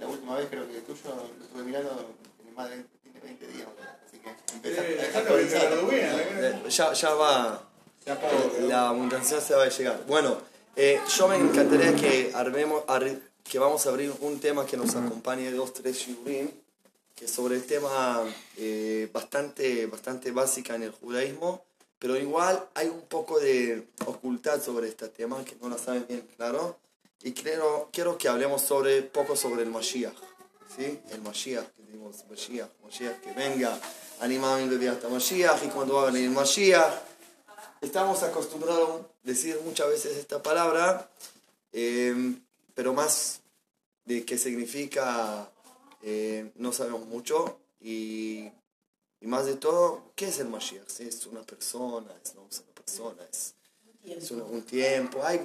La última vez creo que el tuyo lo estuve mirando, tiene más de 20, tiene 20 días. Así que empieza Eh, a actualizar. Eh, Ya, ya va, Ya pago. la abundancia se va a llegar. Bueno, eh, yo me encantaría que armemos, arri- que vamos a abrir un tema que nos acompañe dos, tres shiurim, que sobre el tema eh, bastante, bastante básica en el judaísmo, pero igual hay un poco de ocultad sobre este tema que no lo saben bien claro, y quiero, quiero que hablemos sobre, poco sobre el Mashiach, ¿sí? El Mashiach, que decimos Mashiach, Mashiach, que venga, animadamente hasta Mashiach, y cuando va a venir Mashiach, estamos acostumbrados a decir muchas veces esta palabra, eh, pero más de qué significa eh, no sabemos mucho y, y más de todo, ¿qué es el Mashiach? ¿Sí? ¿Es una persona? ¿Es no es una persona? ¿Es, es un tiempo? Hay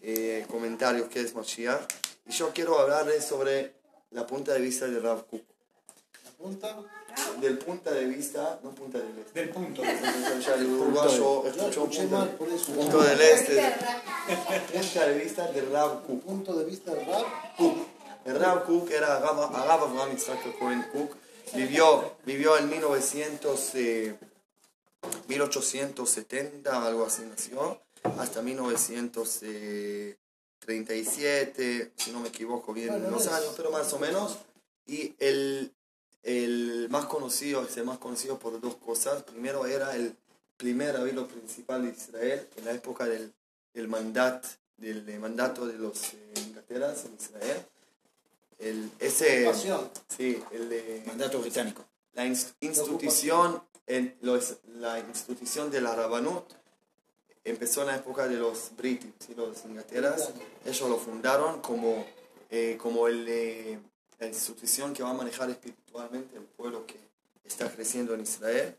varios comentarios que es Mashiach y yo quiero hablarles sobre la punta de vista de Rav Kook. La punta Del punto de vista, no punta del este. del punto. El uruguayo escuchó punto, mal por eso. punto del este, punta de vista de Rav Kook. Punto de vista del rap. El Rav Kook era Agab Abraham Yitzhak Cohen Cook. Vivió, vivió en 1900, eh, 1870, algo así nació, hasta 1937, si no me equivoco bien Bueno, los años, pero más o menos. Y el, el más conocido, es el más conocido por dos cosas. Primero era el primer rabino principal de Israel en la época del, del, mandat, del eh, mandato de los eh, Inglaterras en Israel. El, ese, sí, el de Mandato británico. la inst- institución, en los, la institución de la Rabanut empezó en la época de los british, ¿sí? los Inglaterras. Ellos lo fundaron como, eh, como el, eh, la institución que va a manejar espiritualmente el pueblo que está creciendo en Israel.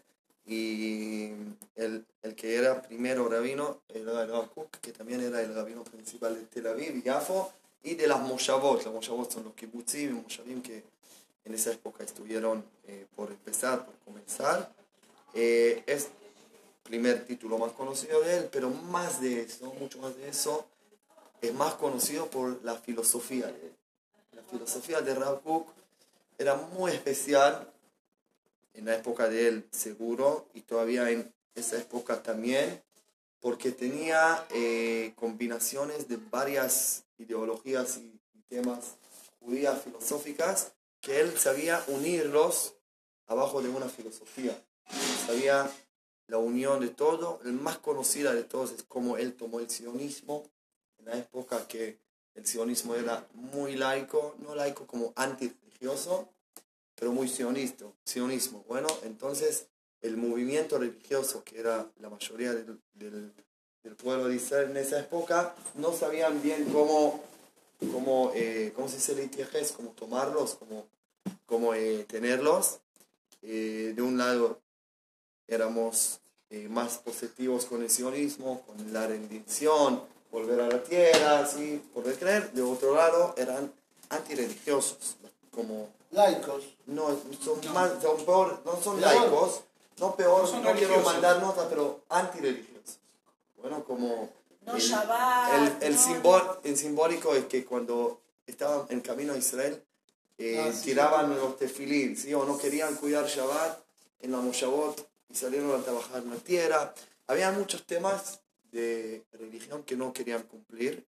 Y el, el que era primero rabino era el Rav Kook, que también era el rabino principal de Tel Aviv y Yafo, y de las Moshavot. Los Moshavot son los kibbutzim y Moshavim que en esa época estuvieron eh, por empezar, por comenzar. Eh, es primer título más conocido de él, pero más de eso, mucho más de eso, es más conocido por la filosofía de él. La filosofía de Rav Kook era muy especial en la época de él, seguro, y todavía en esa época también, porque tenía eh, combinaciones de varias ideologías y, y temas judías filosóficas que él sabía unirlos abajo de una filosofía. Sabía la unión de todo. El más conocida de todos es cómo él tomó el sionismo en la época que el sionismo era muy laico, no laico como antirreligioso, pero muy sionista, sionismo. Bueno, entonces el movimiento religioso, que era la mayoría del, del, pueblo de Israel en esa época, no sabían bien cómo, cómo, eh, cómo se dice litiajes, cómo tomarlos, cómo, cómo eh, tenerlos. Eh, de un lado éramos eh, más positivos con el sionismo, con la rendición, volver a la tierra, así, por creer. De otro lado eran antirreligiosos, como Laicos. no son más son peor no son Peor. laicos no peor No no, quiero mandar nota pero antirreligiosos bueno como No el, Shabbat, el, el, no- simbol- el simbólico es que cuando estaban en camino a Israel eh, Ah, sí. tiraban los tefilín ¿sí? o no querían cuidar Shabbat en la Moshavot y salieron a trabajar en la tierra había muchos temas de religión que no querían cumplir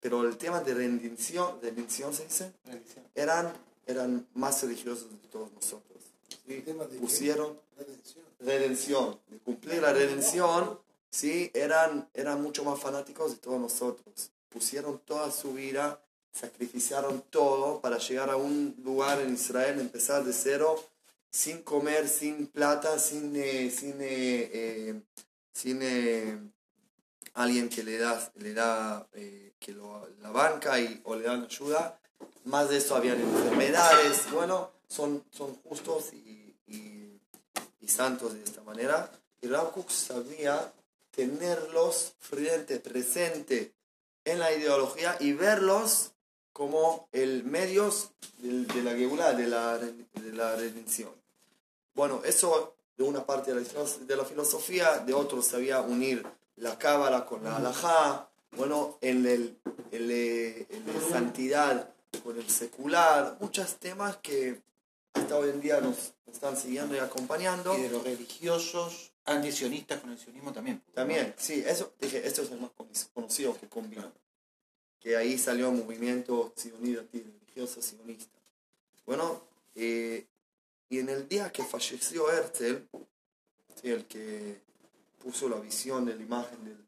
pero el tema de rendición rendición se dice eran, eran más religiosos de todos nosotros. ¿sí? ¿El tema de? Pusieron Redención. redención, de cumplir la redención, ¿sí? eran, eran mucho más fanáticos de todos nosotros. Pusieron toda su vida, sacrificaron todo para llegar a un lugar en Israel, empezar de cero, sin comer, sin plata, sin, eh, sin, eh, eh, sin eh, alguien que le da, le da eh, que lo, la banca y, o le dan ayuda. Más de eso habían enfermedades. Bueno, son, son justos y, y, y santos de esta manera. Y Rav sabía tenerlos frente, presente en la ideología y verlos como el medios del- de, la geulá, de la, de la redención. Bueno, eso de una parte de la, de la filosofía, de otro sabía unir la cábala con la halajá, bueno, en el, en el- en la santidad con el secular, muchos temas que hasta hoy en día nos están siguiendo y acompañando. Y de los religiosos antisionistas con el sionismo también. También, sí, eso, dije, esto es el más conocido que combina. Que ahí salió el movimiento sionista, religioso sionista. Bueno, eh, y en el día que falleció Herzl, el que puso la visión de la imagen del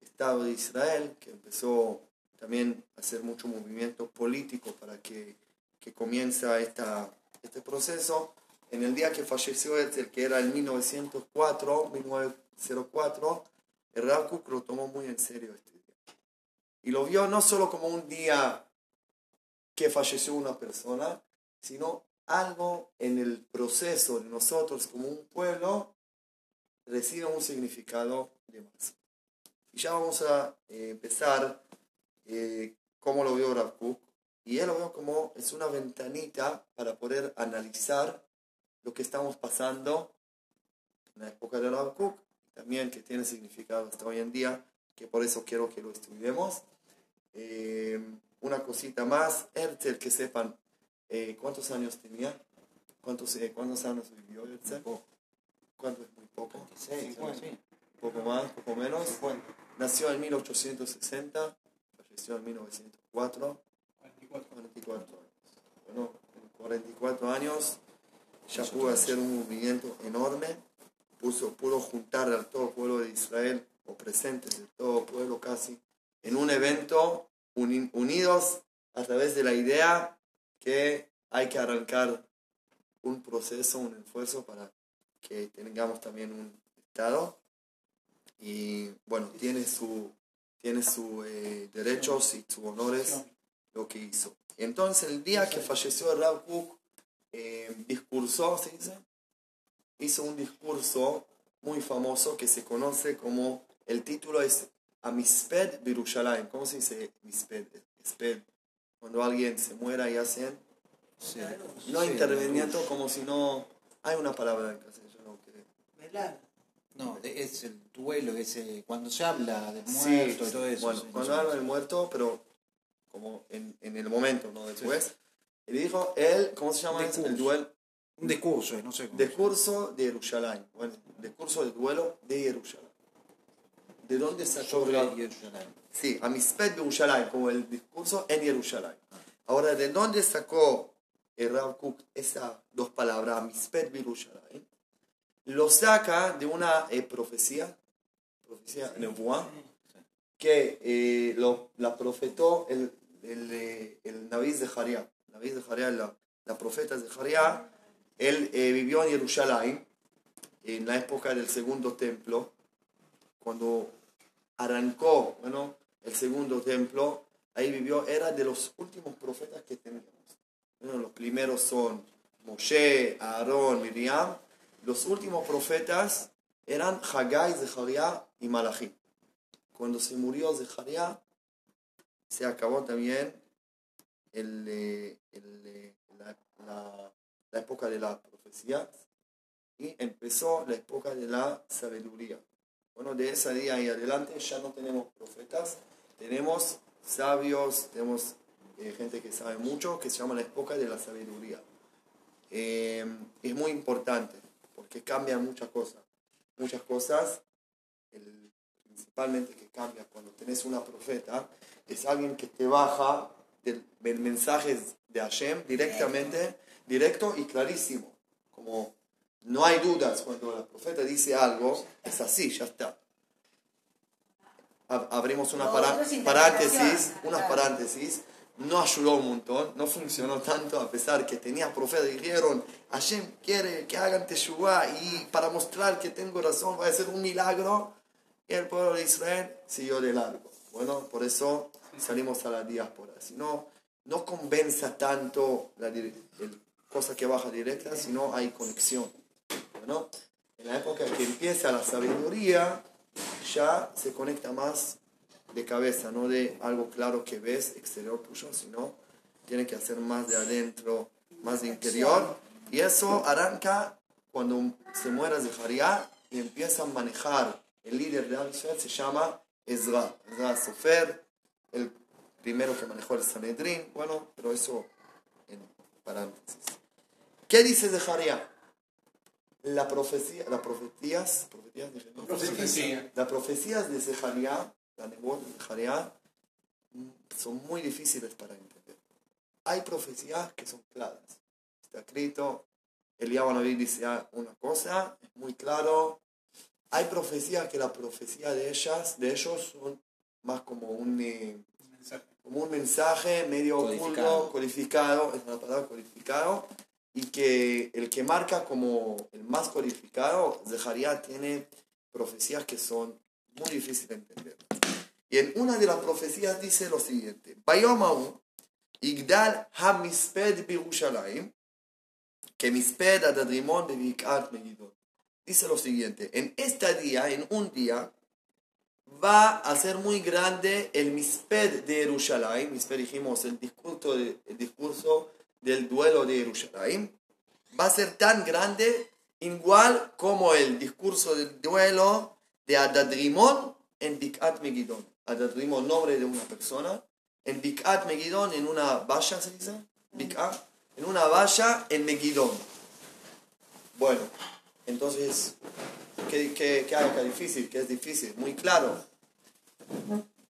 Estado de Israel, que empezó también a hacer mucho movimiento político para que, que comienza esta, este proceso. En el día que falleció Herzl, que era en 1904, 1904, el Rav lo tomó muy en serio este día. Y lo vio no solo como un día que falleció una persona, sino algo en el proceso de nosotros como un pueblo recibe un significado de más. Y ya vamos a eh, empezar eh, cómo lo vio Rav Y él lo veo como es una ventanita para poder analizar lo que estamos pasando en la época de Rav también que tiene significado hasta hoy en día, que por eso quiero que lo estudiemos. Eh, una cosita más, Herzl, que sepan, eh, ¿cuántos años tenía? ¿Cuántos, eh, ¿Cuántos años vivió Herzl? ¿Cuánto es muy poco? 26, bueno, sí. Poco más, poco menos. Nació en 1860, falleció en 1904. 44. 44 años. Bueno, en 44 años ya pudo hacer un movimiento enorme, puso, pudo juntar a todo el pueblo de Israel, o presentes de todo el pueblo casi, en un evento unidos a través de la idea que hay que arrancar un proceso, un esfuerzo para que tengamos también un Estado. Y bueno, tiene su tiene sus eh, derechos y sus honores lo que hizo. Entonces, el día que falleció el Rav Kook, eh, discursó, ¿se dice? Hizo un discurso muy famoso que se conoce como, el título es Amisped Birushalayim. ¿Cómo se dice Misped? Cuando alguien se muera y hacen... No hay interveniendo como si no... Hay una palabra en castellano que... No, es el duelo, ese, cuando se habla del muerto y todo eso. Bueno, cuando habla del muerto, pero como en, en el momento, no después. Y dijo, él, ¿cómo se llama el duelo? Un discurso, no sé cómo. Discurso de Jerusalén. Bueno, discurso de duelo de Jerusalén. ¿De dónde sacó? Sobre Jerusalén. Sí, a Mispet Jerusalén, como el discurso en Jerusalén. Ahora, ¿de dónde sacó el Rav Kook esas dos palabras, Mispet Jerusalén? Lo saca de una eh, profecía, profecía Nebuá, que eh, lo, la profetó el, el, eh, el Naví de Jariá. Naví de Jariá, la, la profeta de Jariá, él vivió en Jerusalén en la época del segundo templo, cuando arrancó bueno, el segundo templo, ahí vivió, era de los últimos profetas que teníamos. Bueno, los primeros son Moshe, Aarón, Miriam, los últimos profetas eran Haggai, Zechariah y Malachi. Cuando se murió Zechariah, se acabó también el, eh, eh, la, época de la profecía y empezó la época de la sabiduría. Bueno, de ese día y adelante ya no tenemos profetas, tenemos sabios, tenemos eh, gente que sabe mucho, que se llama la época de la sabiduría. es muy importante porque cambian muchas cosas. Muchas cosas, principalmente que cambia cuando tenés una profeta, es alguien que te baja del, mensaje de Hashem directamente, directo y clarísimo. Como no hay dudas cuando la profeta dice algo, es así, ya está. Abrimos una paréntesis, unas paréntesis no ayudó un montón, no funcionó tanto a pesar que tenía profetas y dijeron, Hashem quiere que hagan Teshuvah y para mostrar que tengo razón va a ser un milagro. Y el pueblo de Israel siguió de largo. Bueno, por eso salimos a la diáspora. Si no, no convenza tanto la cosa que baja directa, sino hay conexión. Bueno, en la época que empieza la sabiduría, ya se conecta más de cabeza, no de algo claro que ves exterior tuyo, sino tiene que hacer más de adentro, más de interior. Y eso arranca cuando se muera Zeharia y empieza a manejar el líder de Israel, se llama Ezra, Ezra Sofer, el primero que manejó el Sanedrín, bueno, pero eso en paréntesis. ¿Qué dice Zeharia? La profecía, las profecías, profecías, dije, ¿no? Profecía. Las profecías de Zeharia, la nebot de Zeharia, mm, son muy difíciles para entender. Hay profecías que son claras. Está escrito, Eliyahu Naví dice una cosa, es muy claro. Hay profecías que la profecía de ellas, de ellos, son más como un, eh, Mensaje. como un mensaje medio Codificado. oculto, codificado, es una palabra codificado, y que el que marca como el más codificado, Zeharia tiene profecías que son muy difíciles de entender. Y en una de las profecías dice lo siguiente, Igdal HaMisped Birushalayim, que Misped Adadrimon Bebikat Megidon. Dice lo siguiente, en este día, en un día, va a ser muy grande el Misped de Jerusalén. Misped dijimos el discurso, el discurso del duelo de Jerusalén. Va a ser tan grande igual como el discurso del duelo de Adadrimón en Bikat Megidón. Adadrimón, nombre de una persona. En Bikat Megidón, en una valla, ¿se dice? Bikat, en una valla en Megidón. Bueno, entonces, ¿qué, qué, qué hay acá difícil? ¿Qué es difícil? Muy claro.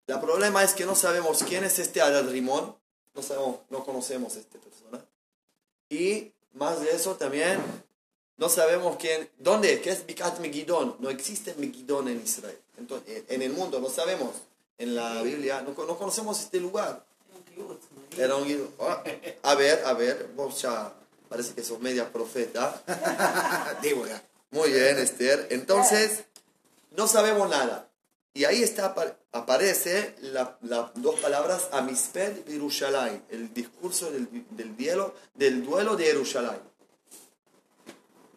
El problema es que no sabemos quién es este Adadrimón, no sabemos, no conocemos a esta persona. Y más de eso también, no sabemos quién, dónde, qué es Bikat Megidón. No existe Megidón en Israel. Entonces, en el mundo, no sabemos. En la Biblia, no, no conocemos este lugar. Era un guido. Ah, A ver, a ver, vos parece que sos media profeta. Muy bien, Esther. Entonces, no sabemos nada. Y ahí está, apa- aparece las dos palabras Amisped Yerushalayim, el discurso del, del, duelo, del duelo de Yerushalayim.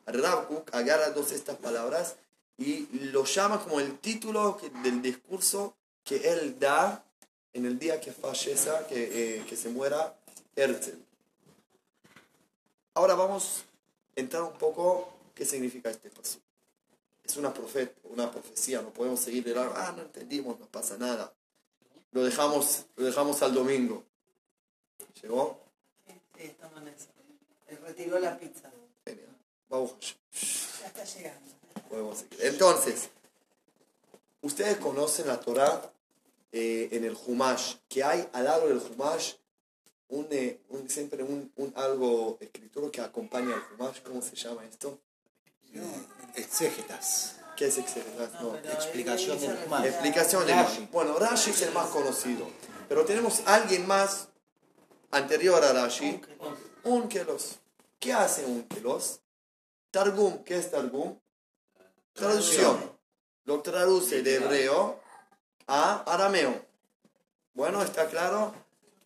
Rav Kook agarra dos estas palabras y lo llama como el título del discurso que él da en el día que fallece, que, eh, que se muera Herzl. Ahora vamos a entrar un poco qué significa este paso. Es una, profeta, una profecía, no podemos seguir de largo, ah, no entendimos, no pasa nada. Lo dejamos, lo dejamos al domingo. ¿Llegó? Sí, estamos en eso. Retiró la pizza. Genial. Vamos. Ya está llegando. Podemos seguir. Entonces, ustedes conocen la Torah eh, en el Humash, que hay al lado del Humash un, eh, un- siempre un, un algo escritor que acompaña al Humash. ¿Cómo se llama esto? Exégetas. ¿Qué es exégetas? No. explicación del Humash. Explicación de Rashi. Bueno, Rashi es el más conocido. Pero tenemos alguien más anterior a Rashi. Unkelos. ¿Qué hace Unkelos? Targum. ¿Qué es Targum? Traducción. Lo traduce de hebreo a arameo. Bueno, ¿está claro?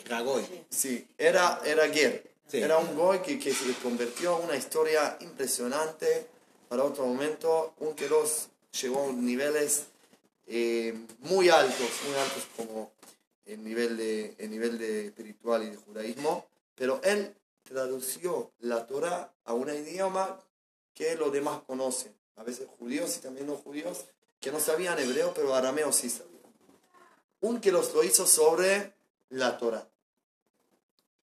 Ragoy. Sí, era, era Ger. Sí. Era un goy que, que se convirtió en una historia impresionante. Para otro momento, Unkelos llegó a niveles eh, muy altos, muy altos como el nivel, de, el nivel de espiritual y de judaísmo. Pero él tradució la Torah a un idioma que los demás conocen. A veces judíos y también no judíos que no sabían hebreo, pero arameo sí sabían. Unkelos lo hizo sobre la Torah.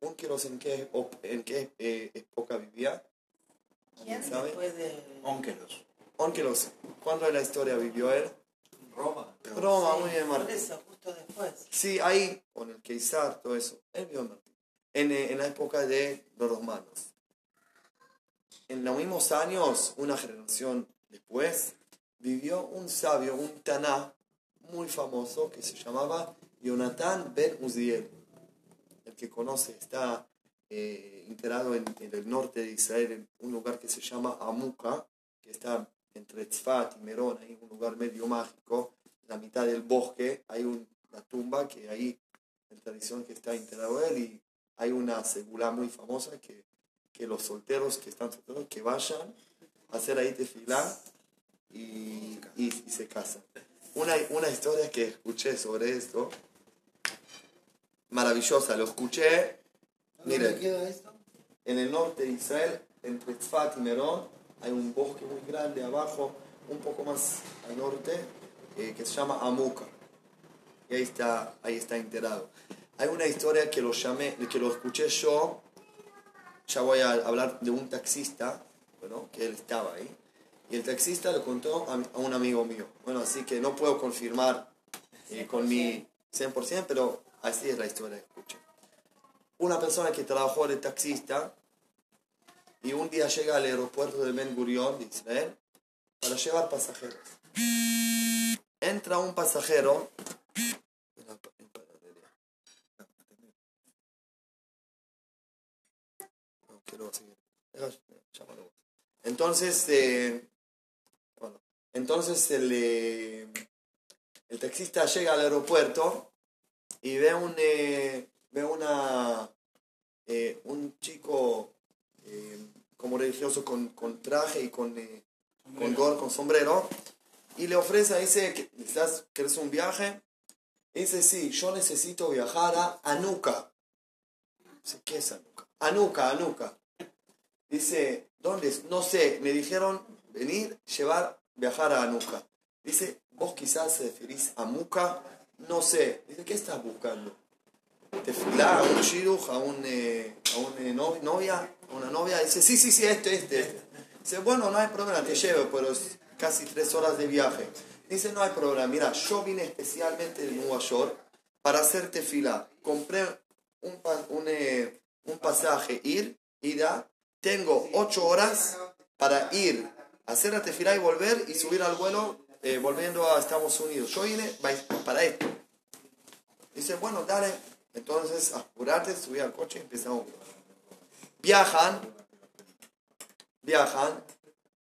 Unkelos en qué, en qué eh, época vivía. ¿Quién ¿Sabe? después de...? Ónkelos. Unkelos, ¿cuándo en la historia vivió él? Roma. Roma, Sí, muy bien, Por Martín. eso, justo después. Sí, ahí, con el Keisar, todo eso. Él vivió en Martín. En, eh, en la época de los romanos. En los mismos años, una generación después, vivió un sabio, un taná muy famoso que se llamaba Jonathan Ben Uziel. El que conoce está eh, enterado en, en el norte de Israel, en un lugar que se llama Amuka, que está entre Tzfat y Merón, hay un lugar medio mágico, en la mitad del bosque, hay un- una tumba que ahí, en tradición que está enterrado él, y hay una segula muy famosa que, que los solteros que están solteros, que vayan a hacer ahí tefilá y, y, y se casan. Una, una historia que escuché sobre esto, maravillosa, lo escuché, ¿Dónde miren, queda esto? en el norte de Israel, entre Tzfat y Merón, hay un bosque muy grande abajo, un poco más al norte, eh, que se llama Amuka. Y ahí está, ahí está enterrado. Hay una historia que lo llamé, que lo escuché yo. Ya voy a hablar de un taxista, bueno, que él estaba ahí. Y el taxista le contó a, a un amigo mío. Bueno, así que no puedo confirmar eh, con mi 100%, pero así es la historia que escuché. Una persona que trabajó de taxista y un día llega al aeropuerto de Ben Gurion de Israel para llevar pasajeros. Entra un pasajero. Entonces, eh, entonces el, eh, el taxista llega al aeropuerto y ve un, eh, ve una, eh, un chico eh, como religioso con, con traje y con, eh, con gorro, con sombrero, y le ofrece, dice, que ¿estás, ¿quieres un viaje? Y dice, sí, yo necesito viajar a Anuca. Dice, ¿qué es Anuca? Anuca, Anuca. Dice, ¿dónde es? No sé, me dijeron venir, llevar, viajar a Anuca. Dice, vos quizás se referís a Muca, no sé. Dice, ¿qué estás buscando? ¿Tefilá, a un shiruj, a, un, eh, a una eh, no- novia? ¿A una novia? Dice, sí, sí, sí, este, este, este. Dice, bueno, no hay problema, te llevo, pero es casi tres horas de viaje. Dice, no hay problema, mira, yo vine especialmente de Nueva York para hacer tefilá. Compré un, un, eh, un pasaje, ir, ida, tengo ocho horas para ir, hacer la tefilá y volver y subir al vuelo eh, volviendo a Estados Unidos. Yo vine pa- para esto. Dice, bueno, dale. Entonces, apurate, subí al coche y empezamos. Viajan, viajan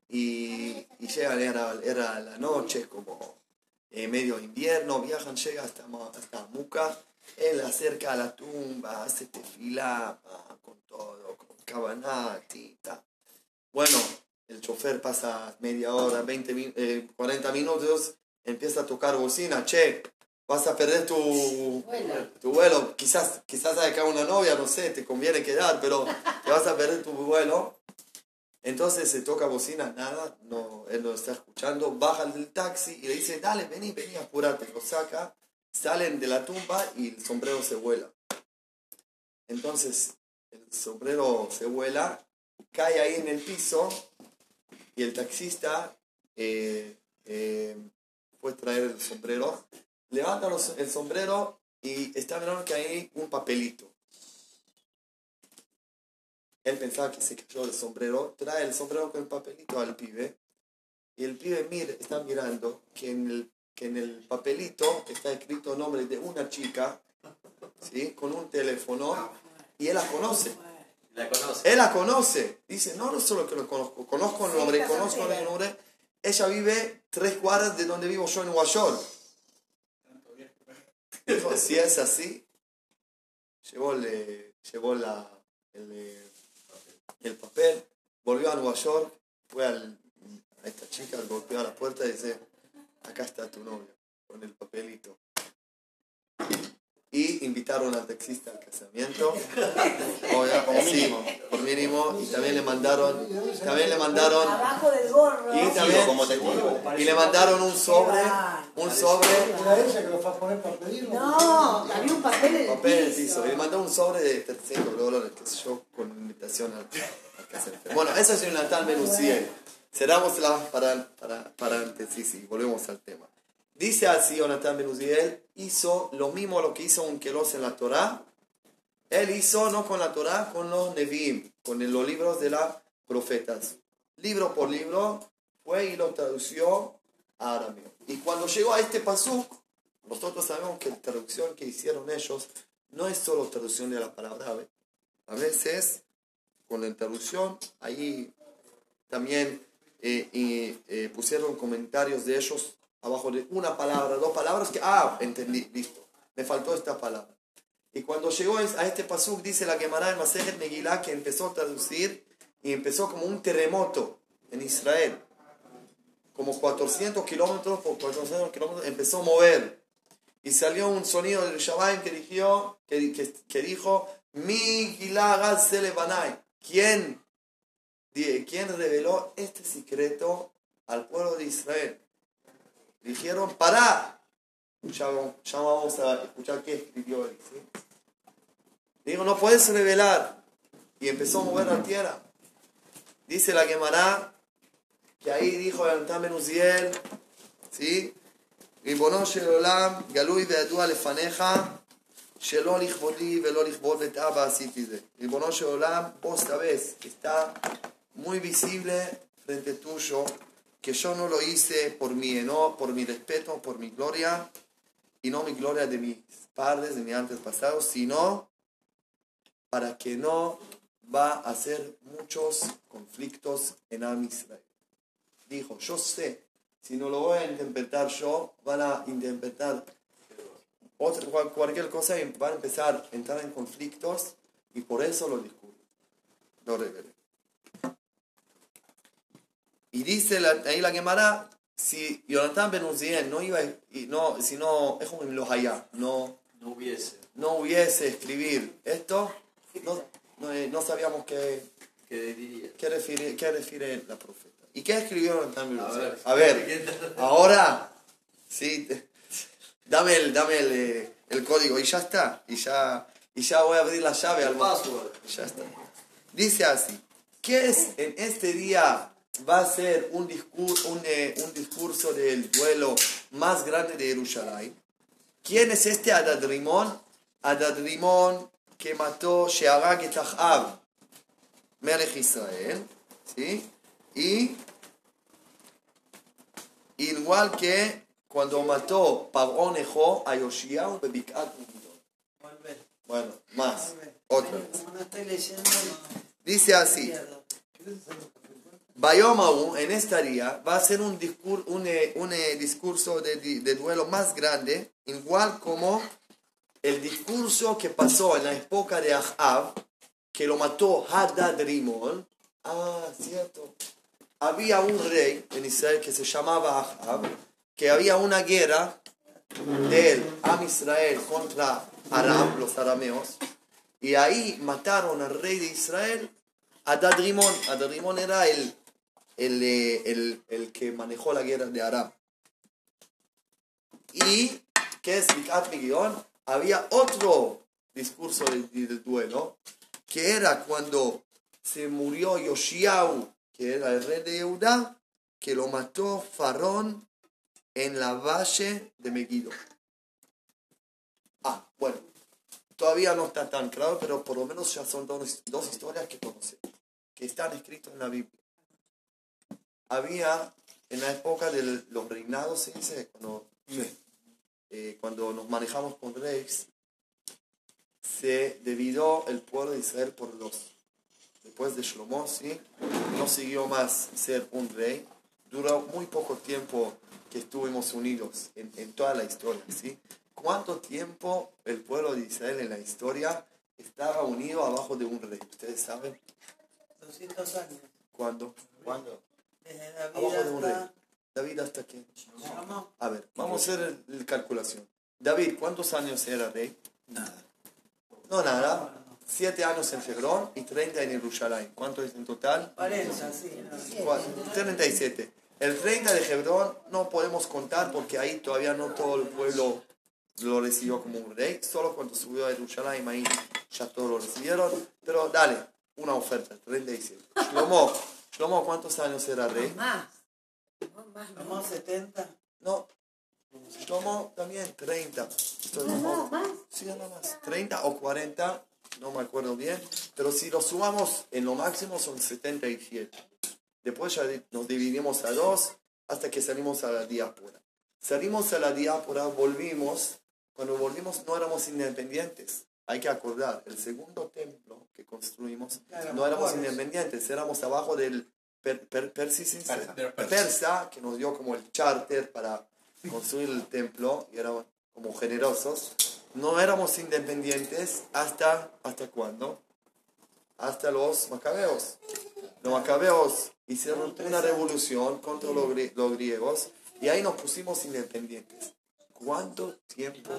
y, y llegan, era, era la noche, como eh, medio invierno, viajan, llega hasta, hasta Muca, él acerca a la tumba, hace tefilá, con todo, con cabaná, tita. Bueno, el chofer pasa media hora, 20, mi- eh, 40 minutos, empieza a tocar bocina, che, vas a perder tu, tu vuelo, quizás, quizás hay acá una novia, no sé, te conviene quedar, pero te vas a perder tu vuelo. Entonces se toca bocina, nada, no, él no está escuchando, baja del taxi y le dice, dale, vení, vení, apurate, lo saca, salen de la tumba y el sombrero se vuela. Entonces el sombrero se vuela, cae ahí en el piso y el taxista eh, eh, fue traer el sombrero, levanta los- el sombrero y está mirando que hay un papelito. Él pensaba que se cayó el sombrero, trae el sombrero con el papelito al pibe y el pibe mire, está mirando que en el, que en el papelito está escrito el nombre de una chica, ¿sí? con un teléfono y él la conoce. La conoce. Él la conoce. Dice, no, no solo que lo conozco, conozco el nombre, conozco el nombre. Ella vive tres cuadras de donde vivo yo en Nueva York. Si es así, llevó, el, llevó la, el, el papel, volvió a Nueva York, fue al- a esta chica, golpeó a la puerta y dice, acá está tu novia, con el papelito. Y invitaron al taxista al casamiento. Como sí, mínimo. por mínimo. Y también le mandaron, también le mandaron, Abajo del gorro. y también, y le mandaron un sobre, un sobre, que para. No, había un papel en el papel en el piso. Y le mandó un sobre de 300 dólares, sé yo, con invitación al, al casamiento. Bueno, eso es Jonathan Menuciel. Cerramos la para, para, paréntesis y volvemos al tema. Dice así Jonathan Menuciel, hizo lo mismo lo que hizo un Kelos en la Torá. Él hizo no con la Torá, con los Nevi'im, con los libros de las profetas. Libro por libro fue y lo tradució a arameo. Y cuando llegó a este pasuk, nosotros sabemos que la traducción que hicieron ellos no es solo traducción de la palabra. A veces, con la traducción, ahí también eh, eh, pusieron comentarios de ellos abajo de una palabra, dos palabras que, ah, entendí, listo, me faltó esta palabra. Y cuando llegó a este pasuk, dice la Gemara en Masejet Megillah que empezó a traducir y empezó como un terremoto en Israel. Como 400 kilómetros por 400 kilómetros empezó a mover. Y salió un sonido del Shabbat que, dijo, que, que, que dijo. ¿Quién, ¿Quién reveló este secreto al pueblo de Israel? Dijeron, pará. Ya, vamos- ya vamos a escuchar qué escribió él. ¿sí? Dijo, no puedes revelar. Y empezó a mover la tierra. Dice la Gemara que ahí dijo Yonatan Ben Uziel, ¿sí? ריבונו של עולם, גלוי וידוע לפניך, שלא לכבוד לי ולא לכבוד את אבא עשיתי זה. ריבונו של עולם, vos sabés que está muy visible frente tuyo, que yo no lo hice por mi no por mi respeto, por mi gloria, y no mi gloria de mis padres, de mis antepasados, sino para que no va a hacer muchos conflictos en Am Israel. Dijo, yo sé, si no lo voy a interpretar yo, van a interpretar otra, cual- cualquier cosa y van a empezar a entrar en conflictos y por eso lo descubrí, lo revelé. Y dice la- ahí la Gemara, si Jonathan Ben no iba, no, si no, es como en los allá, no, No hubiese. no hubiese escribir esto, no, no, eh, no sabíamos qué, ¿Qué qué, refiere, qué refiere la profeta. ¿Y qué escribió Jonathan Ben A ver. A ver, ahora, sí, dame el, dame el, eh, el código y ya está, y ya, y ya voy a abrir la llave al Password. ya está. Dice así, ¿qué es en este día va a ser un discurso, un, eh, un discurso del duelo más grande de Jerusalén? ¿Quién es este Adadrimón? Adadrimón que mató Shearag et Achab, Melech Israel, ¿sí? Y igual que cuando mató Pagón Ejo a Yoshiao Bebikat. Bueno, más, otra vez. Dice así. Bayomahu en esta día va a ser un, discur- un, eh, un, eh, discurso de, de- duelo más grande, igual como el discurso que pasó en la época de Ahab, que lo mató Hadad Rimon. Ah, cierto. Había un rey en Israel que se llamaba Ahab, que había una guerra del Am Israel contra Aram, los arameos, y ahí mataron al rey de Israel, Hadad Rimon. Hadad Rimon era el, el, el, el que manejó la guerra de Aram. Y, que es Migion, había otro discurso del, duelo, que era cuando se murió Yoshiau, que era el rey de Judá, que lo mató Farón en la valle de Megiddo. Ah, bueno, todavía no está tan claro, pero por lo menos ya son dos, dos historias que conocemos, que están escritas en la Biblia. Había, en la época de los reinados, se dice, cuando, eh, cuando nos manejamos con reyes, se dividió el pueblo de Israel por dos. Después de Shlomo, ¿sí? no siguió más ser un rey. Duró muy poco tiempo que estuvimos unidos en, en toda la historia. ¿sí? ¿Cuánto tiempo el pueblo de Israel en la historia estaba unido abajo de un rey? ¿Ustedes saben 200 años. cuándo? ¿Cuándo? Desde David Abajo de un rey. hasta David hasta qué? A ver, vamos a hacer la calculación. David, ¿cuántos años era rey? Nada. No, nada. Siete años en Hebrón y 30 en Jerusalén. ¿Cuánto es en total? 40, sí. no. Cuatro- 37. El 30 de Hebrón no podemos contar porque ahí todavía no todo el pueblo lo recibió como un rey. Solo cuando subió a Jerusalén ahí ya todos lo recibieron. Pero dale, una oferta, 37. Shlomo, Shlomo ¿cuántos años era rey? Más. No, más, no. Shlomo 70. No. Shlomo también 30. Estoy No, no, más. Sí, nada más. 30 o 40, no me acuerdo bien. Pero si lo sumamos en lo máximo son 77. Después ya nos dividimos a dos hasta que salimos a la diáspora. Salimos a la diáspora, volvimos. Cuando volvimos no éramos independientes. Hay que acordar, el segundo templo que construimos Claro, no éramos pobres. independientes, éramos abajo del per, per- persis- Persa. persa, que nos dio como el charter para construir el templo y eran como generosos. No éramos independientes hasta, ¿hasta cuándo? Hasta los macabeos. Los macabeos hicieron una revolución contra los, grie- los griegos y ahí nos pusimos independientes. ¿Cuánto tiempo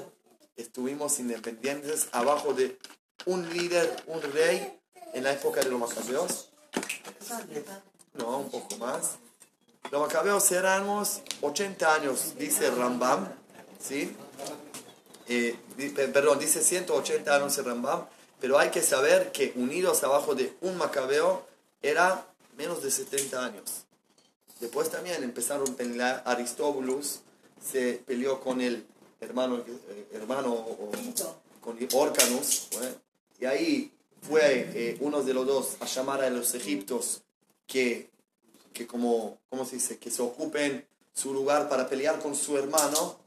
estuvimos independientes abajo de un líder, un rey en la época de los macabeos? No, un poco más. Los macabeos éramos 80 años, dice Rambam, ¿sí? Eh, perdón, dice 180 años el Rambam. pero hay que saber que unidos abajo de un macabeo era menos de 70 años. Después también empezaron a pelear, Aristóbulos se peleó con el hermano, eh, hermano o- con Orcanus, ¿eh? Y ahí fue eh, uno de los dos a llamar a los egipcios que, que como, ¿cómo se dice? Que se ocupen su lugar para pelear con su hermano,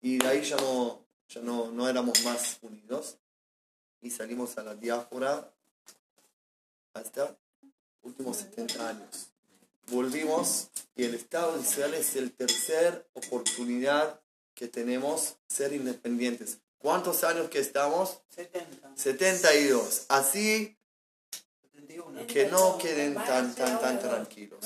y de ahí ya no, ya no, no éramos más unidos, y salimos a la diáspora hasta últimos 70 años. Volvimos y el Estado de Israel es el tercer oportunidad que tenemos ser independientes. ¿Cuántos años que estamos? 70, 72. Así 71. que no queden tan, tan, tan tranquilos.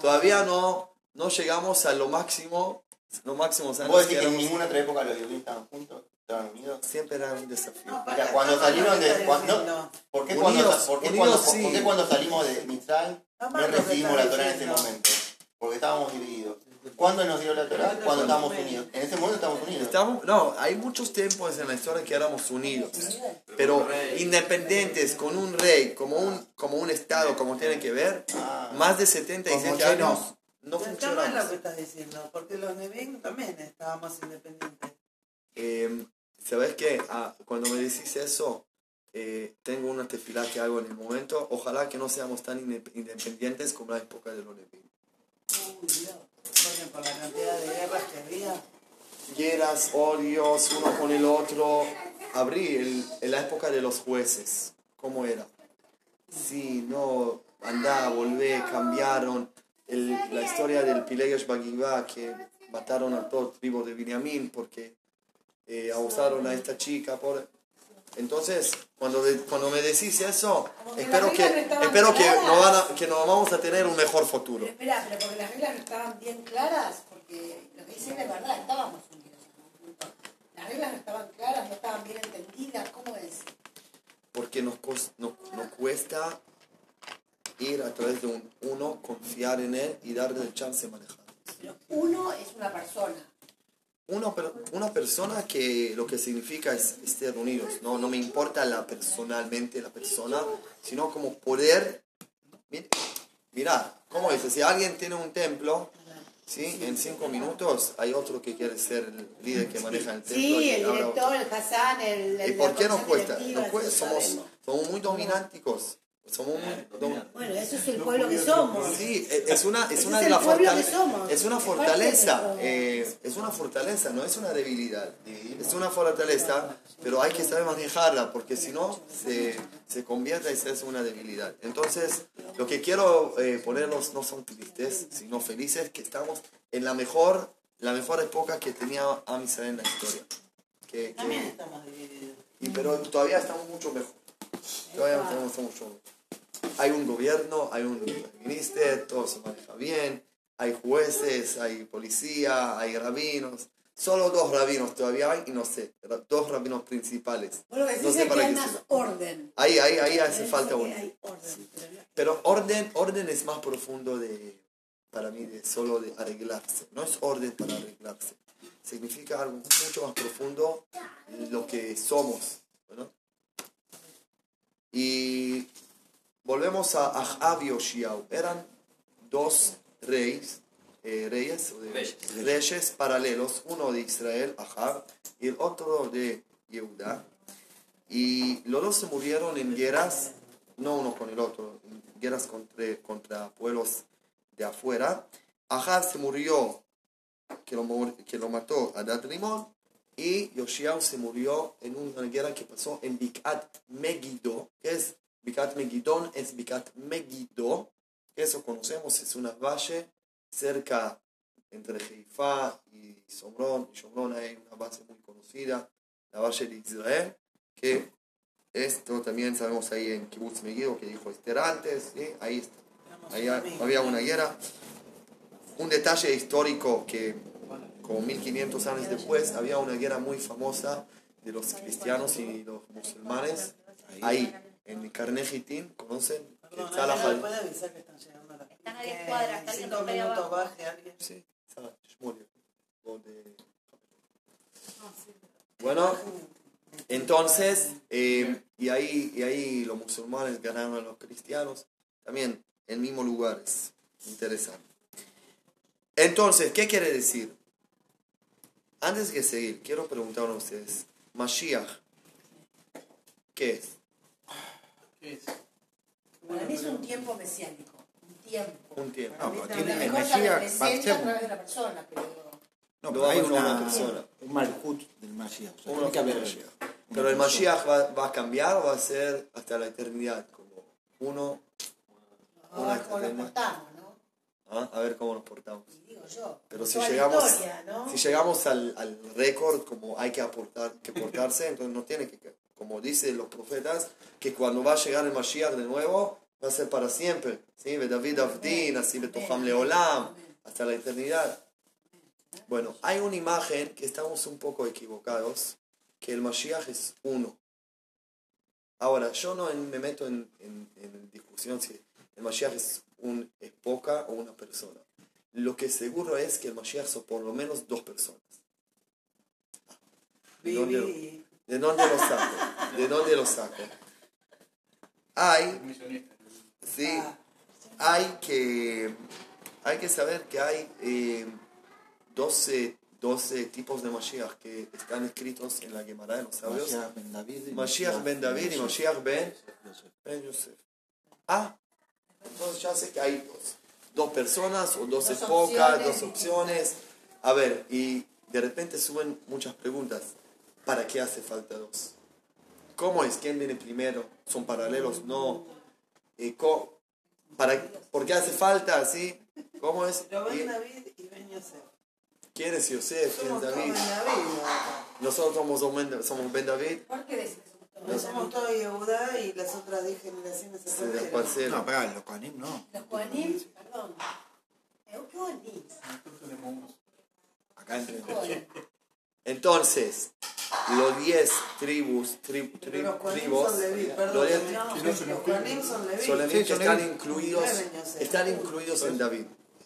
Todavía no, no llegamos a lo máximo, los máximos años ¿Vos que decís que en ninguna otra época los judíos estaban juntos? ¿Estaban unidos? siempre era un desafío. No, Mira, cuando salieron de... cuando-. ¿Por qué, Unidos, cuando, por, qué unidos, cuando, sí. por qué cuando salimos de Mitzrayim No no lo recibimos la Torah en ese momento? Porque estábamos divididos. ¿Cuándo nos dio la Torah? Cuando estábamos unidos. En ese momento estábamos unidos. Estamos, no, hay muchos tiempos en la historia que éramos unidos, pero independientes, con un rey, como un, como un estado, como tiene que ver, Ah. más de 76 Como años llenos. no Está mal lo que estás diciendo, porque los Nevin también estábamos independientes. Eh, ¿Sabes qué? Ah, cuando me decís eso, eh, tengo una tefilá que hago en el momento. Ojalá que no seamos tan inde- independientes como la época de los Levín. Por la cantidad de guerras que había. Guerras, odios, uno con el otro. Abrí el, en la época de los jueces. ¿Cómo era? Sí, no, andá, volvé, cambiaron. El- la historia del Pilegesh Bagivá, que mataron a todo tribu de Binyamin porque eh, abusaron a esta chica. Por... Entonces, cuando, cuando me decís eso, Como que espero que, no estaban espero que no, van a- que nos vamos a tener un mejor futuro. Pero espera, pero porque las reglas no estaban bien claras, porque lo que dicen es verdad, estábamos unidos en un punto. Las reglas no estaban claras, no estaban bien entendidas, ¿cómo es? porque nos, cos- no- nos cuesta ir a través de un uno, confiar en él y darle el chance de manejar. Pero uno es una persona. Una, una persona que lo que significa es estar unidos, no, no me importa la personalmente la persona, sino como poder, mi- mira, ¿cómo es? Si alguien tiene un templo, ¿sí? en cinco minutos hay otro que quiere ser el líder que maneja el templo. Sí, el director, el Hassan, el... ¿Y por qué nos cuesta? Nos cuesta, somos, somos muy dominánticos. Somos dom- Bueno, eso es el pueblo que somos. Sí, e- es una, es una es de las fortalezas. Es una fortaleza. eh, es una fortaleza, no es una debilidad. Es una fortaleza, pero hay que saber manejarla, porque si no, se, se convierte y se hace una debilidad. Entonces, lo que quiero eh, ponerlos no son tristes, sino felices, que estamos en la mejor, la mejor época que tenía Am Israel en la historia. Que, que- También estamos divididos. y, pero todavía estamos mucho mejor. Todavía estamos mucho mejor. Hay un gobierno, hay un ministro, todo se maneja bien, hay jueces, hay policía, hay rabinos. Solo dos rabinos todavía hay y no sé, dos rabinos principales. Bueno, No sé que para hay qué más sirve. orden. Ahí, ahí, ahí hace falta hay orden, pero orden, orden es más profundo de, para mí, de solo de arreglarse. No es orden para arreglarse. Significa algo mucho más profundo lo que somos. ¿no? Y volvemos a Ahab y Oshiau. Eran dos reyes, eh, reyes, o de- Reyes. reyes paralelos, uno de Israel, Ahab, y el otro de Yehuda. Y los dos se murieron en guerras, no uno con el otro, en guerras contra, contra pueblos de afuera. Ahab se murió, que lo, que lo mató a Rimón, y Yoshiao se murió en una guerra que pasó en Bikat Megiddo. ¿Qué es Bikat Megidón? Es Bikat Megiddo. Eso conocemos, es una valle cerca entre Haifa y Somrón. Y Somrón hay una base muy conocida, la valle de Israel, que esto también sabemos ahí en Kibbutz Megiddo, que dijo Esther antes, ¿sí? ahí está. Ahí había una guerra. Un detalle histórico que como 1500 años después había una guerra muy famosa de los cristianos y los musulmanes ahí en Carnegie ¿conocen? Perdón, Que Salah ¿alguien al- me puede avisar que están llegando a las Están a 10 que cuadras, en está cinco minutos baje alguien. Sí, Salah Shmuel, o de- Bueno, Entonces, eh, y, ahí, y ahí los musulmanes ganaron a los cristianos, también en mismo lugar, es interesante. Entonces, ¿qué quiere decir? Antes de seguir, quiero preguntar a ustedes, Mashiach, ¿qué es? ¿Qué es? Para mí es un tiempo mesiánico. Un tiempo. Un tiempo. No, A tiene el va a través de la persona, pero No, pero hay una, una persona. un Malhut del Mashiach. O sea, Uno que haber Mashiach. una Pero el. Mashiach va, va a cambiar, va a ser hasta la eternidad, como uno, a ver cómo nos portamos, ¿no? ¿ah? a ver cómo nos portamos. Y digo yo. Pero si llegamos, historia, ¿no? si llegamos al, al récord como hay que aportar, que portarse, entonces no tiene que, como dicen los profetas, que cuando va a llegar el Mashiach de nuevo, va a ser para siempre. ¿sí? David Avdin, así de Toham Leolam, hasta la eternidad. Bueno, hay una imagen que estamos un poco equivocados, que el Mashiach es uno. Ahora, yo no me meto en, en, en discusión si el Mashiach es, un, es poca o una persona. Lo que seguro es que el Mashiach son por lo menos dos personas. ¿De dónde, Viví. ¿De dónde lo saco? ¿De dónde lo saco? Hay, sí, hay que, hay que saber que hay eh, 12, 12 tipos de Mashiach que están escritos en la Gemara de los sabios. Mashiach ben David. y Mashiach ben David y Mashiach ben, Yosef. ben Yosef. Ah, entonces ya sé que hay dos, dos personas o dos Dos épocas, opciones. dos opciones. A ver, y de repente suben muchas preguntas. ¿Para qué hace falta dos? ¿Cómo es? ¿Quién viene primero? ¿Son paralelos? No. Eh, co- para, ¿Por qué hace falta? ¿Sí? ¿Cómo es? Pero Ben David y Ben Yosef. ¿Quién es Yosef? ¿Quién es David? Ben David. ¿no? Nosotros somos Ben, somos ben David. ¿por qué todos? No somos todos Yehuda y las otras 10 generaciones se después No, pero los Kohanim no. Los Kohanim, perdón. Eh. Nosotros tenemos unos. Acá entre. Entonces, los 10 tribus, tri- tri- los tribus, los perdón. 10 no, Los Kohanim son Leví. son Leví Sí, que están incluidos, están incluidos en David,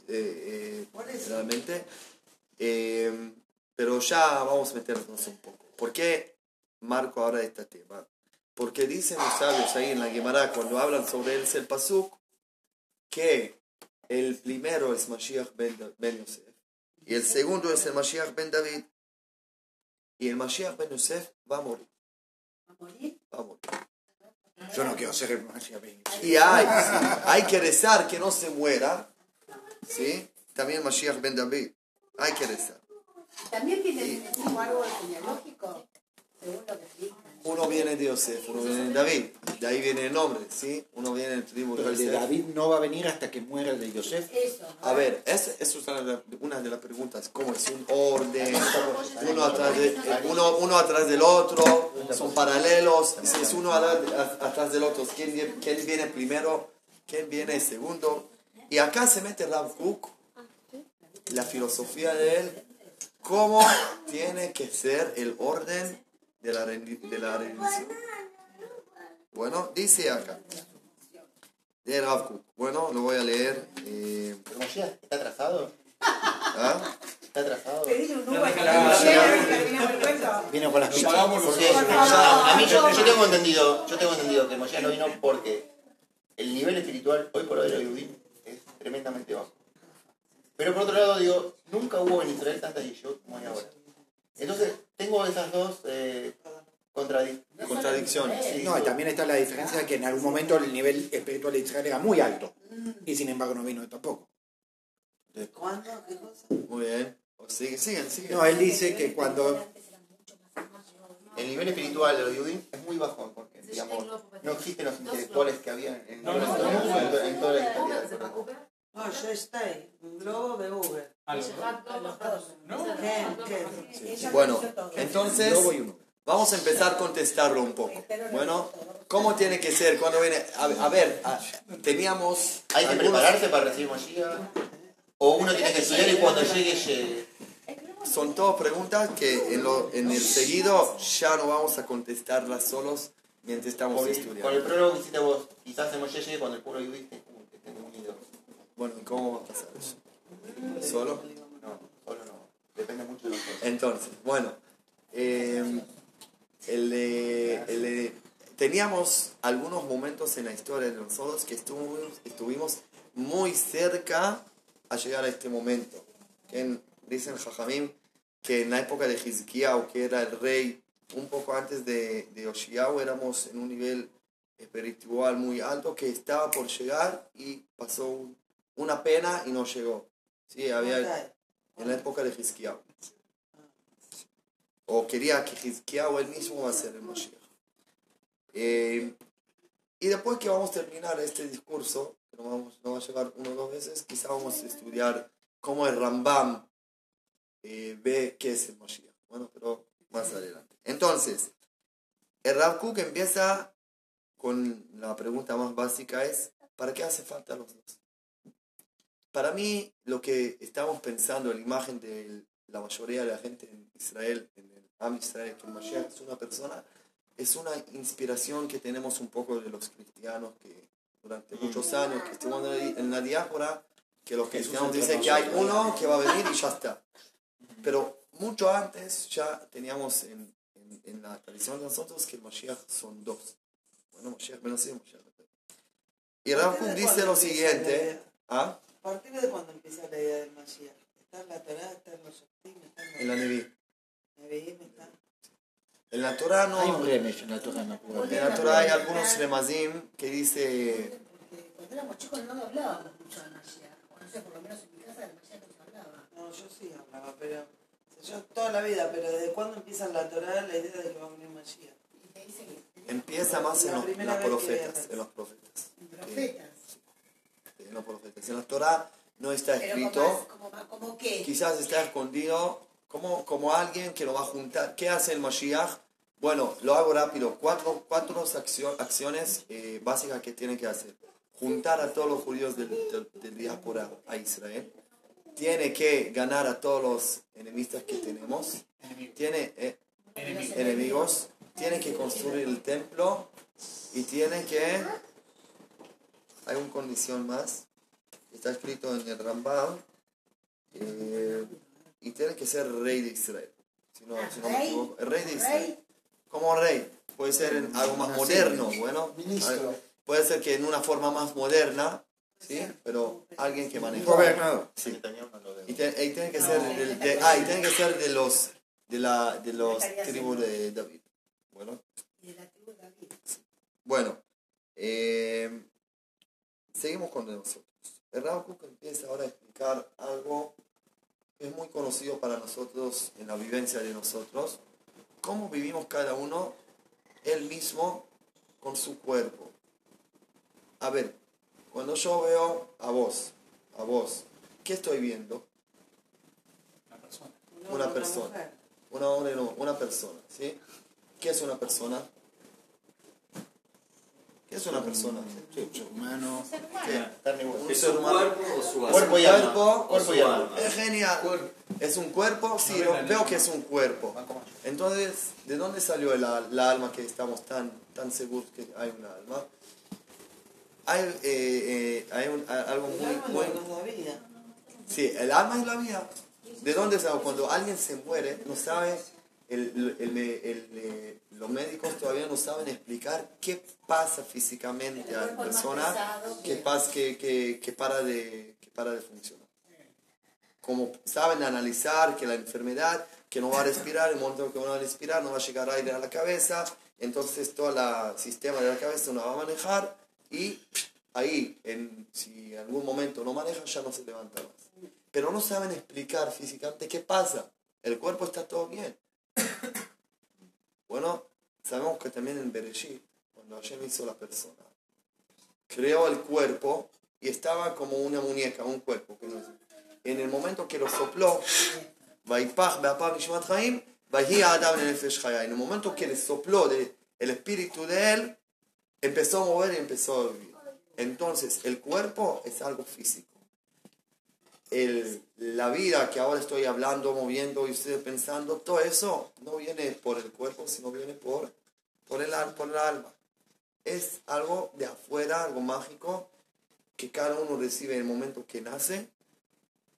eh, eh, realmente. Eh, pero ya vamos a meternos un poco. ¿Por qué marco ahora este tema? Porque dicen los sabios ahí en la Gemara, cuando hablan sobre el el Pasuk, que el primero es Mashiach ben, ben Yosef, y el segundo es el Mashiach ben David, y el Mashiach ben Yosef va a morir. ¿Va a morir? Va a morir. Yo no quiero ser el Mashiach ben Yosef. Y hay, hay que rezar que no se muera, ¿sí? También Mashiach ben David, hay que rezar. También tiene el mismo árbol genealógico, según lo que explican. Uno viene de Yosef, uno viene de David, de ahí viene el nombre, ¿sí? Uno viene del tribu Pero el de. David no va a venir hasta que muera el de Yosef. Eso. A ver, es- eso es una de, de las preguntas, ¿cómo es un orden? Uno atrás, de, uno, uno atrás del otro, son paralelos, si es uno atrás del otro, ¿quién, quién viene primero? ¿Quién viene segundo? Y acá se mete Rav Kook, la filosofía de él, cómo tiene que ser el orden de la, rendi- de la rendición. Bueno, dice acá, de Rav. Bueno, lo voy a leer. eh, ¿está atrasado? ¿ah? ¿Está atrasado? Vino con las pizzas. a, mí yo, yo tengo entendido, yo tengo entendido que el Moshiach no vino porque el nivel espiritual hoy por hoy de los es tremendamente bajo. Pero por otro lado digo, nunca hubo en Israel tantas Yeshut como hay ahora. Entonces tengo esas dos eh, contradic- Contradicciones. Sí, No, y también está la diferencia de que en algún momento el nivel espiritual de Israel era muy alto. Y sin embargo no vino tampoco. ¿Cuándo? ¿Qué cosa? Muy bien. Sigue, siguen, siguen. No, él dice que cuando El nivel espiritual de los Yehudim es muy bajo porque, digamos, no existen los intelectuales que había No, no, no. en toda la historia. No, yo estoy. Un globo de Uber. Bueno, entonces vamos a empezar a contestarlo un poco. Bueno, ¿cómo tiene que ser? Cuando viene, a, a ver, a- teníamos Hay que algunos- prepararse para recibir Mashiach. O uno tiene que estudiar y cuando llegue, llegue. Son todas preguntas que en, lo, en el seguido ya no vamos a contestarlas solos mientras estamos Con el, con el estudiando. prólogo que hiciste vos, quizás el llegue cuando el pueblo Yudí esté como que esté unido. Bueno, ¿y ¿cómo va a pasar eso? ¿Solo? No, solo no. Depende mucho de nosotros. Entonces, bueno, eh, el de- el de- teníamos algunos momentos en la historia de nosotros que estuvimos, estuvimos muy cerca a llegar a este momento. En- dicen Jajamim que en la época de Hizkiyahu, que era el rey, un poco antes de, de Oshiyahu, éramos en un nivel espiritual muy alto que estaba por llegar y pasó un- una pena y no llegó. Sí, había en la época de Hizkiyahu. O quería que Hizkiyahu él mismo va a ser el Mashiach. Eh, y después que vamos a terminar este discurso, que no, vamos, no va a llevar uno o dos veces, quizá vamos a estudiar cómo el Rambam eh, ve qué es el Mashiach. Bueno, pero más adelante. Entonces, el Rav Kook empieza con la pregunta más básica es, ¿para qué hace falta los dos? Para mí, lo que estamos pensando en la imagen de la mayoría de la gente en Israel, en el Am Israel, que el Mashiach es una persona, es una inspiración que tenemos un poco de los cristianos que durante muchos años que estuvimos en la- diáspora, que los cristianos dicen que hay uno que va a venir y ya está. Pero mucho antes ya teníamos en, en, en la tradición de nosotros que el Mashiach son dos. Bueno, Mashiach menos sí, Mashiach. Y Rav dice lo siguiente. ¿Ah? ¿A partir de cuándo empieza la idea del Mashiach? ¿Está en la Torah? ¿Está en los Shoftim? ¿Está en En la Neví. Nevi'im? ¿Está? En la Torah no. Hay un remesh en la Torah, me acuerdo. En la Torah hay algunos remazim que dice. Porque cuando éramos chicos no hablábamos mucho de Mashiach. O no sé, por lo menos en mi casa de Mashiach no se hablaba. No, yo sí hablaba, pero... o sea, yo toda la vida, pero ¿desde cuándo empieza en la Torah la idea de que va a venir Mashiach? Y te dice que Empieza más en los, en los profetas. En los profetas. profetas. En los profetas. En la Torah no está escrito. como, como, como, como qué. Quizás está escondido como, como alguien que lo va a juntar. ¿Qué hace el Mashiach? Bueno, lo hago rápido. Cuatro, cuatro accio- acciones eh, básicas que tiene que hacer. Juntar a todos los judíos del, del, del diáspora a Israel. Tiene que ganar a todos los enemistas que tenemos. Tiene eh, enemigos. Tiene que construir el templo. Y tiene que... Hay una condición más. Está escrito en el Rambam. Eh, y tiene que ser rey de Israel. Si no, si no me Rey, equivoco. Rey de Israel. Como rey. Puede ser en algo más moderno, bueno. Puede ser que en una forma más moderna, ¿sí? Pero alguien que maneja. Gobernador. Sí. Y, te- y tiene que ser de, de- ah, y tiene que ser de los de la de los tribus de David. Bueno, y de la tribu de David. bueno. eh, seguimos con nosotros. El Rav Kook empieza ahora a explicar algo que es muy conocido para nosotros en la vivencia de nosotros. Cómo vivimos cada uno él mismo con su cuerpo. A ver, cuando yo veo a vos, a vos, ¿qué estoy viendo? Una persona. Un Una hombre, persona. mujer. Un hombre no, una persona, ¿sí? ¿Qué es una persona? ¿Qué es una persona? Ser humano. Carne y hueso. Un ¿Es humano. cuerpo o su alma? Cuerpo y alma. Cuerpo, Cuerpo y su alma. alma. Es genial. ¿Es un cuerpo? Sí, lo- veo que es un cuerpo. Entonces, ¿de dónde salió la, la alma que estamos tan, tan seguros que hay una alma? Hay, eh, eh, hay un- algo El muy, alma muy... no nos da vida. Sí, el alma es la vida. ¿De dónde sabe? Cuando alguien se muere, no sabe, el, el- el- el- los médicos todavía no saben explicar qué pasa físicamente a la persona que- pasa, que, que, que para de, que para de funcionar. Como saben analizar que la enfermedad, que no va a respirar, el momento que no va a respirar no va a llegar aire a la cabeza, entonces todo el sistema de la cabeza no va a manejar y ahí, en, si en algún momento no maneja, ya no se levanta más. Pero no saben explicar físicamente qué pasa. El cuerpo está todo bien. Bueno, sabemos que también en Bereshit, cuando Hashem hizo la persona, creó el cuerpo y estaba como una muñeca, un cuerpo. que no En el momento que lo sopló, en el momento que le sopló de, el espíritu de él, empezó a mover y empezó a vivir. Entonces, el cuerpo es algo físico. El- la vida que ahora estoy hablando, moviendo y ustedes pensando, todo eso no viene por el cuerpo, sino viene por, por, el, por el alma. Es algo de afuera, algo mágico, que cada uno recibe en el momento que nace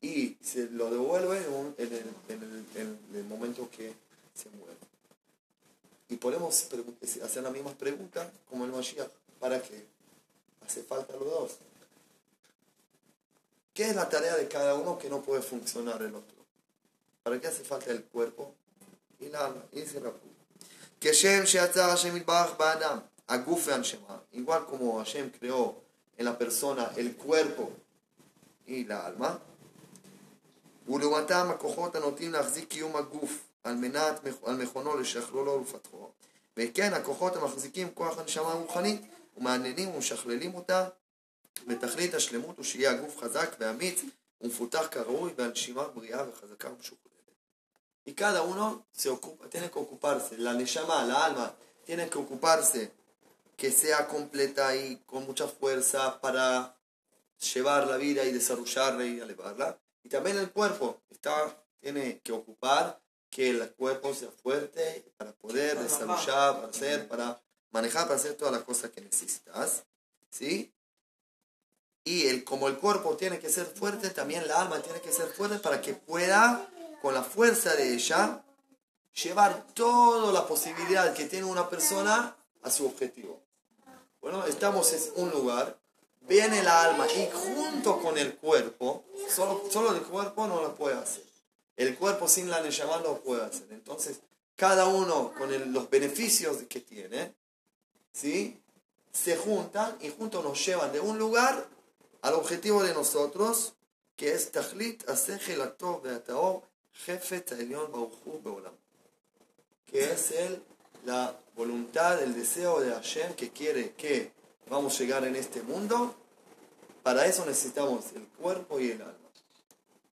y se lo devuelve en, el, en el- en el momento que se muere. Y podemos hacer la misma pregunta como el Mashiach. ¿Para qué? Hace falta los dos. ¿Qué es la tarea de cada uno que no puede funcionar el otro? ¿Para qué hace falta el cuerpo y el alma? Y dice Rav Kook, כשם שיצר השם יתברך באדם, הגוף והנשמה, igual como Hashem creó en la persona el cuerpo y la alma, ולעומתם הכוחות הנוטים להחזיק קיום הגוף על מנת, על מכונו לשכלולו ולפתחו, וכן הכוחות המחזיקים כוח הנשמה הרוחנית ומעניינים ומשכללים אותה לתכלית השלמות ושיהיה הגוף חזק ואמיץ ומפותח כראוי והנשימה בריאה וחזקה ומשוכללת. Y cada uno se ocupa, tiene que ocuparse, la neshama, la alma, tiene que ocuparse que sea completa y con mucha fuerza para llevar la vida y desarrollarla y elevarla. Y también el cuerpo está, tiene que ocupar que el cuerpo sea fuerte para poder desarrollar, para hacer, para manejar, para hacer todas las cosas que necesitas. ¿Sí? Y el, como el cuerpo tiene que ser fuerte, también la alma tiene que ser fuerte para que pueda, con la fuerza de ella, llevar toda la posibilidad que tiene una persona a su objetivo. Bueno, estamos en un lugar, viene la alma y junto con el cuerpo, solo, solo el cuerpo no lo puede hacer. El cuerpo sin la Neshama lo puede hacer. Entonces, cada uno con el- los beneficios que tiene, ¿sí? se juntan y juntos nos llevan de un lugar al objetivo de nosotros, que es Tachlit Asegel Atov Beataor Jefe Taelion Bauchu Beolam, que es el, la voluntad, el deseo de Hashem que quiere que vamos a llegar en este mundo. Para eso necesitamos el cuerpo y el alma.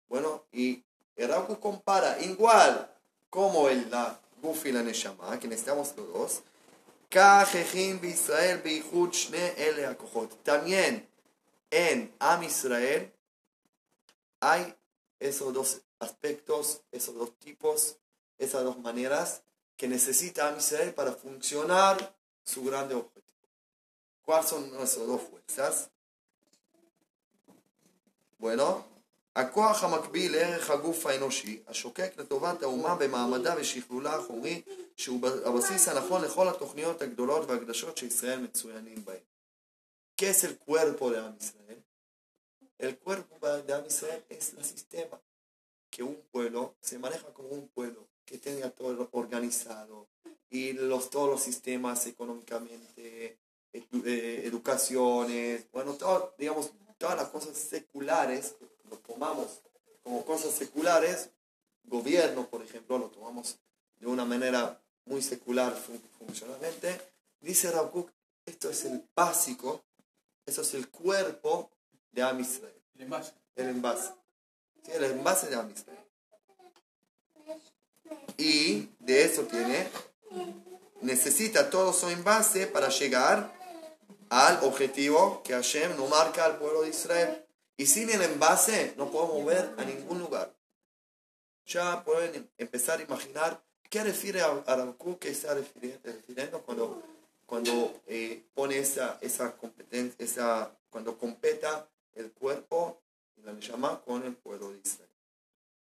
Bueno, y Heraku compara igual como el la Guf y la Neshama, que necesitamos los dos. También en Am Israel hay esos dos aspectos, esos dos tipos, esas dos maneras que necesita Am Israel para funcionar su grande objetivo. ¿Cuáles son esas dos fuerzas? bueno, הכוח המקביל לערך הגוף האנושי, השוקק לטובת האומה במעמדה ושכלולה החומרי, שהוא הבסיס הנכון לכל התוכניות הגדולות והקדשות שישראל מצוינים בהן. ¿Qué es el cuerpo de Am Israel? El cuerpo de Am Israel es el sistema que un pueblo se maneja como un pueblo que tenga todo organizado y los, todos los sistemas económicamente, edu- eh, educaciones, bueno, todo, digamos, todas las cosas seculares, lo tomamos como cosas seculares, gobierno, por ejemplo, lo tomamos de una manera muy secular fun- funcionalmente, dice Kook, esto es el básico, eso es el cuerpo de Am Israel, El envase. el envase. Sí, el envase de Am Israel. Y de eso tiene, necesita todo su envase para llegar al objetivo que Hashem no marca al pueblo de Israel. Y sin el envase no podemos ver a ningún lugar. Ya pueden empezar a imaginar qué refiere a Aramcu, que está refiriendo cuando, cuando eh, pone esa, esa competencia, esa, cuando competa el cuerpo y la llama con el pueblo de Israel.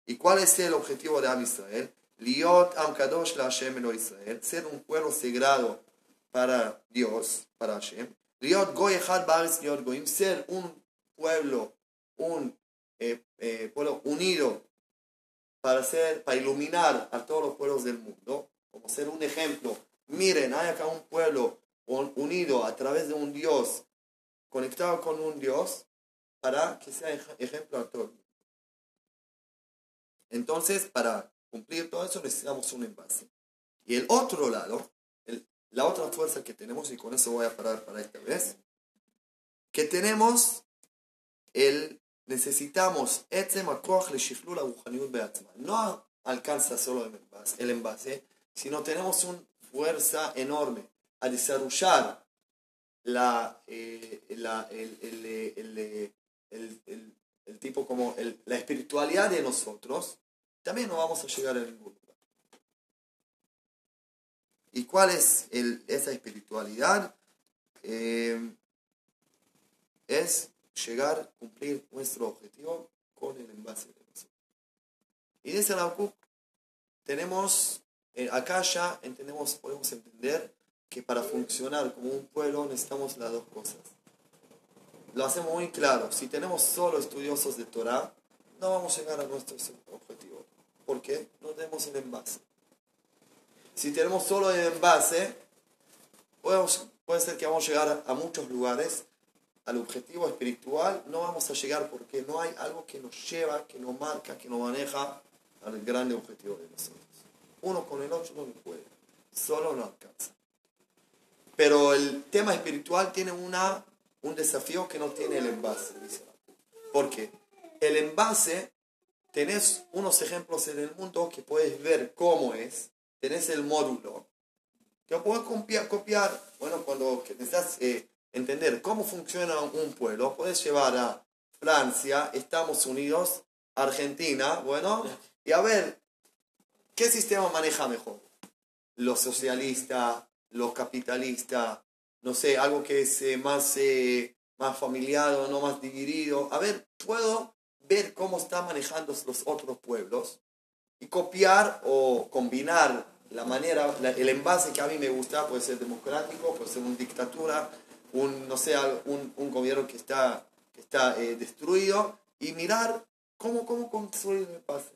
¿Y cuál es el objetivo de Am Israel? Liot Am Kadosh la Hashem Israel, ser un pueblo sagrado para Dios, para Hashem. Liot Goy Echad Baris Liot Goyim, ser un pueblo, un eh, eh, pueblo unido para, ser, para iluminar a todos los pueblos del mundo, como ser un ejemplo. Miren, hay acá un pueblo unido a través de un Dios, conectado con un Dios, para que sea ejemplo a todos. Entonces, para cumplir todo eso necesitamos un envase. Y el otro lado, el, la otra fuerza que tenemos, y con eso voy a parar para esta vez, que tenemos el necesitamos no alcanza solo el envase, el envase sino tenemos un fuerza enorme a desarrollar la, eh, la- el, el, el, el- tipo como la espiritualidad de nosotros, también no vamos a llegar a ningún lugar. ¿Y cuál es el- esa espiritualidad? Eh, es llegar a cumplir nuestro objetivo con el envase de nosotros. Y dice la tenemos acá ya entendemos, podemos entender que para funcionar como un pueblo necesitamos las dos cosas. Lo hacemos muy claro. Si tenemos solo estudiosos de Torah, no vamos a llegar a nuestro objetivo. ¿Por qué? No tenemos el envase. Si tenemos solo el envase, podemos- puede ser que vamos a llegar a muchos lugares. Al objetivo espiritual no vamos a llegar porque no hay algo que nos lleva, que nos marca, que nos maneja al grande objetivo de nosotros. Uno con el otro no puede. Solo no alcanza. Pero el tema espiritual tiene una, un desafío que no tiene el envase, dice. ¿Por qué? El envase, tenés unos ejemplos en el mundo que puedes ver cómo es, tenés el módulo, que puedes copiar, copiar. bueno, cuando necesitas eh, entender cómo funciona un pueblo, puedes llevar a Francia, Estados Unidos, Argentina, bueno, y a ver qué sistema maneja mejor. Los socialistas, los capitalistas, no sé, algo que es eh, más, eh, más familiar o no más dividido. A ver, puedo ver cómo están manejando los otros pueblos y copiar o combinar la manera, la- el envase que a mí me gusta, puede ser democrático, puede ser una dictadura, un, no sé, un, un gobierno que está, que está eh, destruido, y mirar cómo, cómo construir el envase.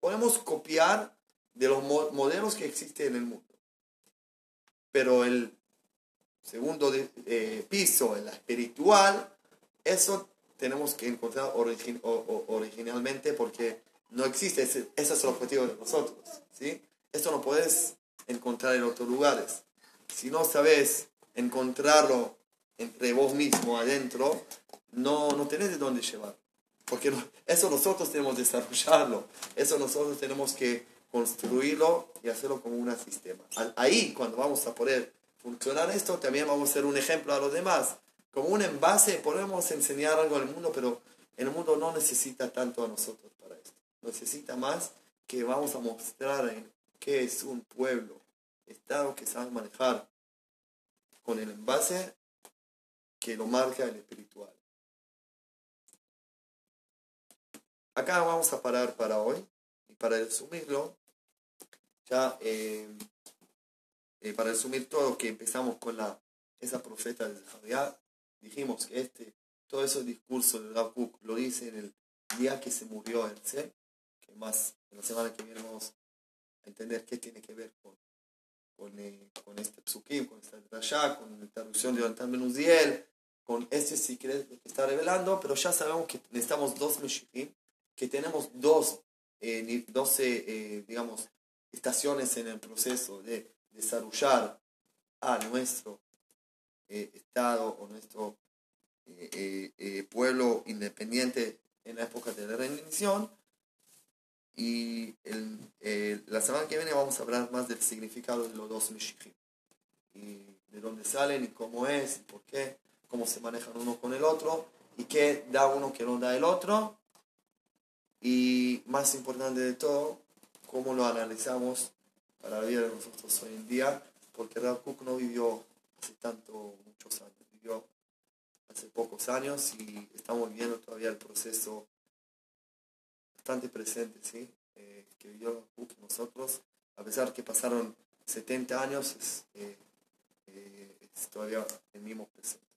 Podemos copiar de los mo- modelos que existen en el mundo. Pero el segundo eh, piso, en la espiritual, eso tenemos que encontrar origin- o- o- originalmente porque no existe, ese, ese es el objetivo de nosotros. ¿sí? Esto no puedes encontrar en otros lugares. Si no sabes encontrarlo entre vos mismo adentro, no, no tenés de dónde llevar. Porque eso nosotros tenemos que desarrollarlo. Eso nosotros tenemos que construirlo y hacerlo como un sistema. Ahí, cuando vamos a poder funcionar esto, también vamos a ser un ejemplo a los demás. Como un envase, podemos enseñar algo al mundo, pero el mundo no necesita tanto a nosotros para esto. Necesita más que vamos a mostrar qué es un pueblo, estado que sabe manejar con el envase que lo marca el espiritual. Acá vamos a parar para hoy y para resumirlo, ya eh, eh, para resumir todo que empezamos con la esa profeta de Javier, dijimos que este todo ese discurso de Rav Kook lo dice en el día que se murió el ser, que más en la semana que viene vamos a entender qué tiene que ver con con, eh, con este psukim, con esta drashá, con la traducción de Yonatan Ben Uziel, con este secreto que está revelando, pero ya sabemos que necesitamos dos Meshichim, que tenemos dos, eh, ni- 12, eh, digamos, estaciones en el proceso de desarrollar a nuestro eh, Estado o nuestro eh, eh, eh, pueblo independiente en la época de la rendición. Y el, eh, la semana que viene vamos a hablar más del significado de los dos Meshichim. Y de dónde salen y cómo es y por qué, cómo se manejan uno con el otro y qué da uno que no da el otro. Y más importante de todo, cómo lo analizamos para la vida de nosotros hoy en día, porque Rav Kook no vivió hace tanto, muchos años, vivió hace pocos años y estamos viendo todavía el proceso bastante presente, ¿sí? Eh, que vivió Rav Kook nosotros, a pesar que pasaron 70 años, es, eh, eh, es todavía el mismo presente.